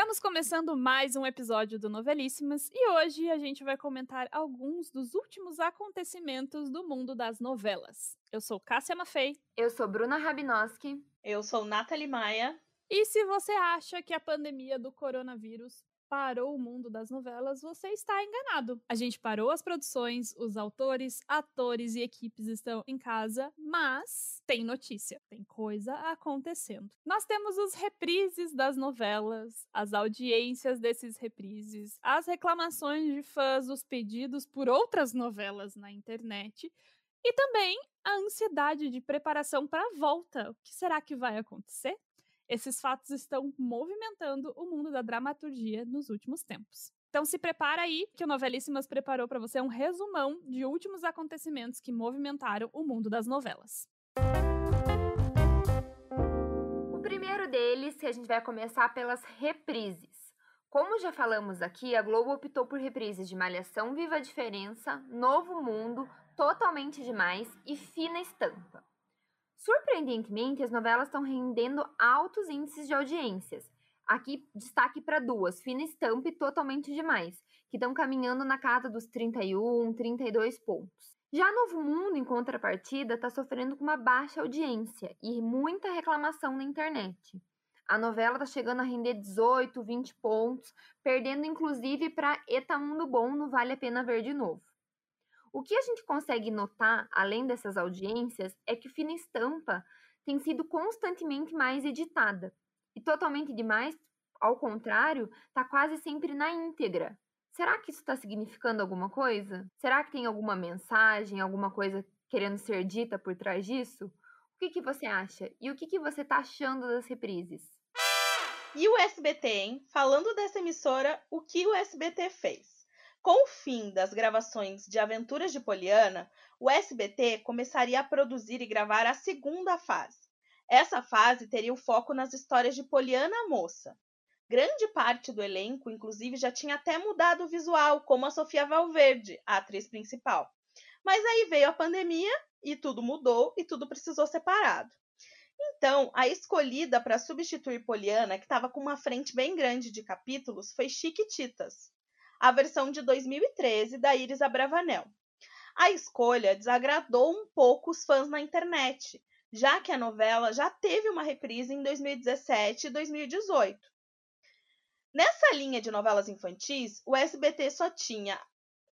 Estamos começando mais um episódio do Novelíssimas e hoje a gente vai comentar alguns dos últimos acontecimentos do mundo das novelas. Eu sou Cássia Maffei. Eu sou Bruna Rabinoski. Eu sou Nathalie Maia. E se você acha que a pandemia do coronavírus parou o mundo das novelas, você está enganado. A gente parou as produções, os autores, atores e equipes estão em casa, mas tem notícia, tem coisa acontecendo. Nós temos os reprises das novelas, as audiências desses reprises, as reclamações de fãs, os pedidos por outras novelas na internet. E também a ansiedade de preparação para a volta. O que será que vai acontecer? Esses fatos estão movimentando o mundo da dramaturgia nos últimos tempos. Então se prepara aí que o Novelíssimas preparou para você um resumão de últimos acontecimentos que movimentaram o mundo das novelas. O primeiro deles, que a gente vai começar pelas reprises. Como já falamos aqui, a Globo optou por reprises de Malhação, Viva a Diferença, Novo Mundo, Totalmente Demais e Fina Estampa. Surpreendentemente, as novelas estão rendendo altos índices de audiências. Aqui, destaque para duas, Fina Estampa e Totalmente Demais, que estão caminhando na casa dos 31, 32 pontos. Já Novo Mundo, em contrapartida, está sofrendo com uma baixa audiência e muita reclamação na internet. A novela está chegando a render 18, 20 pontos, perdendo inclusive para Eta Mundo Bom no Vale a Pena Ver de Novo. O que a gente consegue notar, além dessas audiências, é que Fina Estampa tem sido constantemente mais editada. E totalmente demais, ao contrário, está quase sempre na íntegra. Será que isso está significando alguma coisa? Será que tem alguma mensagem, alguma coisa querendo ser dita por trás disso? O que, que você acha? E o que, que você está achando das reprises? E o SBT, hein? Falando dessa emissora, o que o SBT fez? Com o fim das gravações de Aventuras de Poliana, o SBT começaria a produzir e gravar a segunda fase. Essa fase teria o foco nas histórias de Poliana Moça. Grande parte do elenco, inclusive, já tinha até mudado o visual, como a Sofia Valverde, a atriz principal. Mas aí veio a pandemia e tudo mudou e tudo precisou ser parado. Então, a escolhida para substituir Poliana, que estava com uma frente bem grande de capítulos, foi Chiquititas a versão de 2013 da Iris Abravanel. A escolha desagradou um pouco os fãs na internet, já que a novela já teve uma reprise em 2017 e 2018. Nessa linha de novelas infantis, o SBT só tinha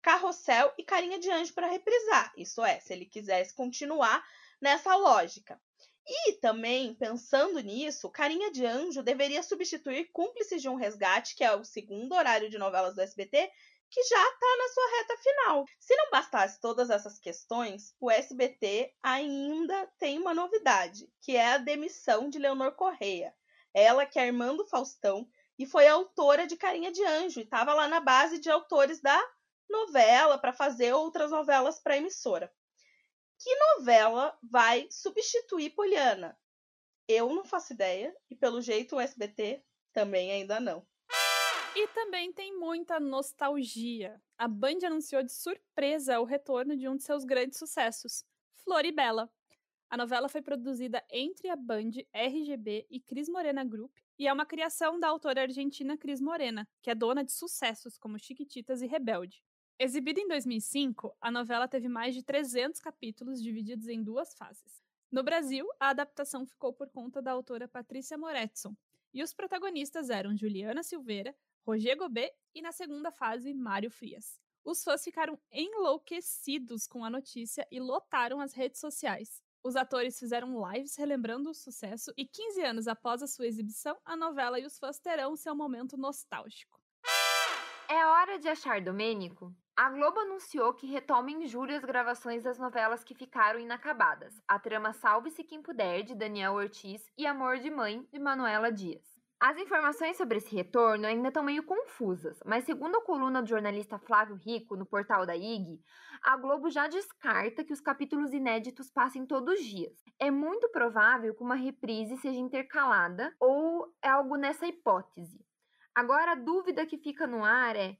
Carrossel e Carinha de Anjo para reprisar, isso é, se ele quisesse continuar nessa lógica. E também, pensando nisso, Carinha de Anjo deveria substituir Cúmplices de um Resgate, que é o segundo horário de novelas do SBT, que já está na sua reta final. Se não bastasse todas essas questões, o SBT ainda tem uma novidade, que é a demissão de Leonor Correia. Ela que é irmã do Faustão e foi autora de Carinha de Anjo e estava lá na base de autores da novela para fazer outras novelas para a emissora. Que novela vai substituir Poliana? Eu não faço ideia e pelo jeito o SBT também ainda não. E também tem muita nostalgia. A Band anunciou de surpresa o retorno de um de seus grandes sucessos, Floribela. A novela foi produzida entre a Band, RGB e Cris Morena Group e é uma criação da autora argentina Cris Morena, que é dona de sucessos como Chiquititas e Rebelde. Exibida em 2005, a novela teve mais de 300 capítulos divididos em duas fases. No Brasil, a adaptação ficou por conta da autora Patrícia Moretson, e os protagonistas eram Juliana Silveira, Roger Gobet e, na segunda fase, Mário Frias. Os fãs ficaram enlouquecidos com a notícia e lotaram as redes sociais. Os atores fizeram lives relembrando o sucesso e 15 anos após a sua exibição, a novela e os fãs terão seu momento nostálgico. É hora de achar Domênico? A Globo anunciou que retoma em julho as gravações das novelas que ficaram inacabadas. A trama Salve-se Quem Puder, de Daniel Ortiz, e Amor de Mãe, de Manuela Dias. As informações sobre esse retorno ainda estão meio confusas, mas segundo a coluna do jornalista Flávio Rico no portal da IG, a Globo já descarta que os capítulos inéditos passem todos os dias. É muito provável que uma reprise seja intercalada ou é algo nessa hipótese. Agora a dúvida que fica no ar é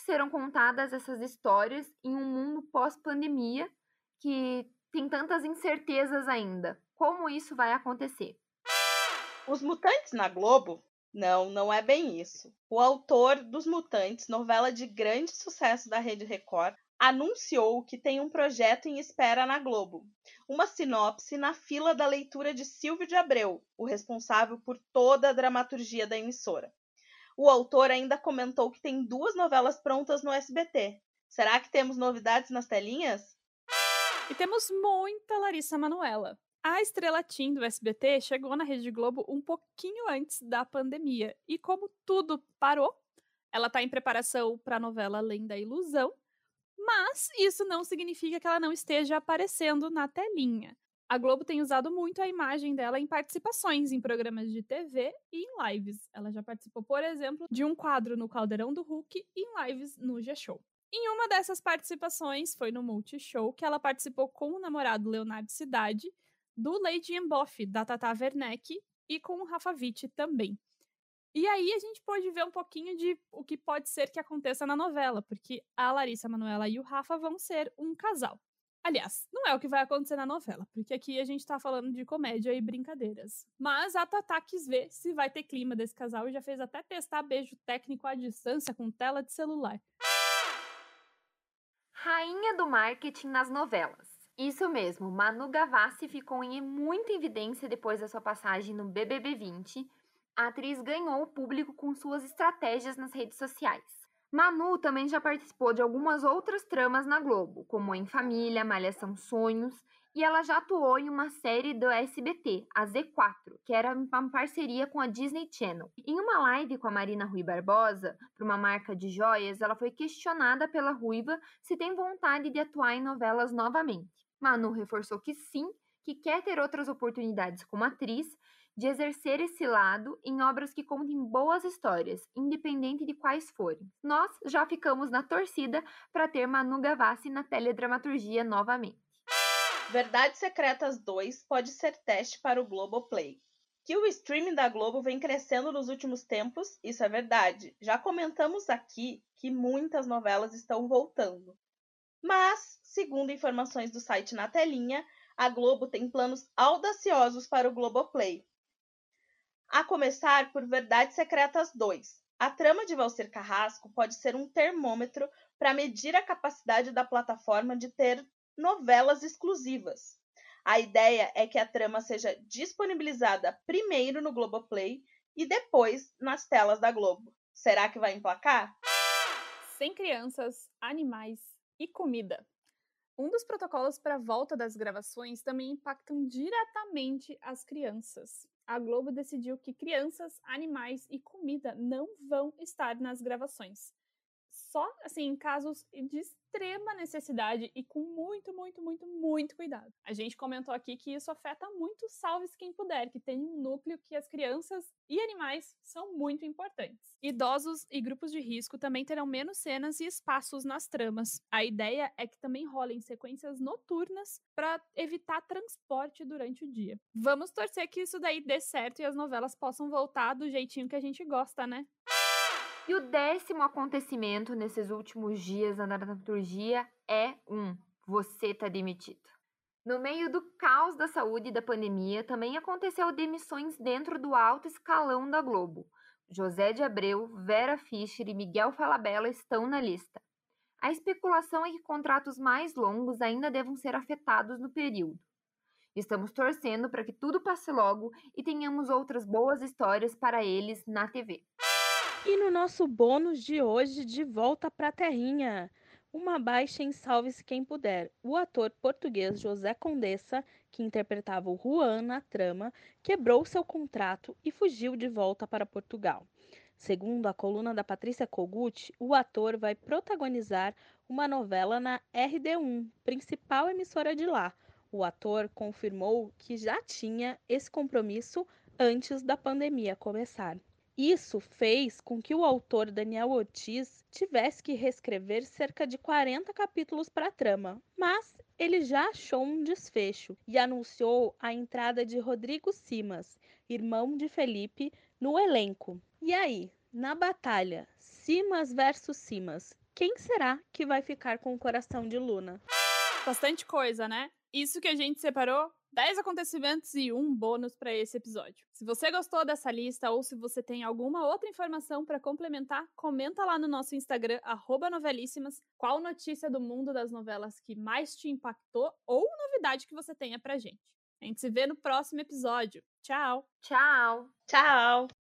que serão contadas essas histórias em um mundo pós-pandemia que tem tantas incertezas ainda? Como isso vai acontecer? Os Mutantes na Globo Não, não é bem isso. O autor dos Mutantes, novela de grande sucesso da Rede Record, anunciou que tem um projeto em espera na Globo. Uma sinopse na fila da leitura de Silvio de Abreu, o responsável por toda a dramaturgia da emissora. O autor ainda comentou que tem duas novelas prontas no SBT. Será que temos novidades nas telinhas? E temos muita Larissa Manuela. A estrela Tim do SBT chegou na Rede Globo um pouquinho antes da pandemia. E como tudo parou, ela está em preparação para a novela Além da Ilusão, mas isso não significa que ela não esteja aparecendo na telinha. A Globo tem usado muito a imagem dela em participações em programas de TV e em lives. Ela já participou, por exemplo, de um quadro no Caldeirão do Hulk e em lives no G-Show. Em uma dessas participações foi no Multishow, que ela participou com o namorado Leonardo Cidade, do Lady Boff, da Tata Werneck, e com o Rafa Witt também. E aí a gente pode ver um pouquinho de o que pode ser que aconteça na novela, porque a Larissa Manoela e o Rafa vão ser um casal. Aliás, não é o que vai acontecer na novela, porque aqui a gente tá falando de comédia e brincadeiras. Mas a Tata quis ver se vai ter clima desse casal e já fez até testar beijo técnico à distância com tela de celular. Rainha do marketing nas novelas. Isso mesmo, Manu Gavassi ficou em muita evidência depois da sua passagem no BBB 20 a atriz ganhou o público com suas estratégias nas redes sociais. Manu também já participou de algumas outras tramas na Globo, como Em Família, Malhação Sonhos, e ela já atuou em uma série do SBT, a Z4, que era uma parceria com a Disney Channel. Em uma live com a Marina Rui Barbosa, para uma marca de joias, ela foi questionada pela Ruiva se tem vontade de atuar em novelas novamente. Manu reforçou que sim, que quer ter outras oportunidades como atriz de exercer esse lado em obras que contem boas histórias, independente de quais forem. Nós já ficamos na torcida para ter Manu Gavassi na teledramaturgia novamente. Verdades Secretas 2 pode ser teste para o Globoplay. Que o streaming da Globo vem crescendo nos últimos tempos, isso é verdade. Já comentamos aqui que muitas novelas estão voltando. Mas, segundo informações do site Na Telinha, a Globo tem planos audaciosos para o Globoplay, a começar por Verdades Secretas 2. A trama de Valcer Carrasco pode ser um termômetro para medir a capacidade da plataforma de ter novelas exclusivas. A ideia é que a trama seja disponibilizada primeiro no Globoplay e depois nas telas da Globo. Será que vai emplacar? Sem crianças, animais e comida. Um dos protocolos para a volta das gravações também impactam diretamente as crianças. A Globo decidiu que crianças, animais e comida não vão estar nas gravações só assim em casos de extrema necessidade e com muito, muito, muito, muito cuidado. A gente comentou aqui que isso afeta muito Salve-se quem puder, que tem um núcleo que as crianças e animais são muito importantes. Idosos e grupos de risco também terão menos cenas e espaços nas tramas. A ideia é que também rolem sequências noturnas para evitar transporte durante o dia. Vamos torcer que isso daí dê certo e as novelas possam voltar do jeitinho que a gente gosta, né? E o décimo acontecimento nesses últimos dias na dramaturgia é um: você tá demitido. No meio do caos da saúde e da pandemia, também aconteceu demissões dentro do alto escalão da Globo. José de Abreu, Vera Fischer e Miguel Falabella estão na lista. A especulação é que contratos mais longos ainda devam ser afetados no período. Estamos torcendo para que tudo passe logo e tenhamos outras boas histórias para eles na TV. E no nosso bônus de hoje, de volta para a terrinha, uma baixa em Salve-se Quem Puder. O ator português José Condessa, que interpretava o Juan na trama, quebrou seu contrato e fugiu de volta para Portugal. Segundo a coluna da Patrícia Kogut, o ator vai protagonizar uma novela na RD1, principal emissora de lá. O ator confirmou que já tinha esse compromisso antes da pandemia começar. Isso fez com que o autor Daniel Ortiz tivesse que reescrever cerca de 40 capítulos para a trama, mas ele já achou um desfecho e anunciou a entrada de Rodrigo Simas, irmão de Felipe, no elenco. E aí, na batalha Simas versus Simas, quem será que vai ficar com o coração de Luna? Bastante coisa, né? Isso que a gente separou 10 acontecimentos e um bônus para esse episódio. Se você gostou dessa lista ou se você tem alguma outra informação para complementar, comenta lá no nosso Instagram @novelíssimas qual notícia do mundo das novelas que mais te impactou ou novidade que você tenha pra gente. A gente se vê no próximo episódio. Tchau. Tchau. Tchau.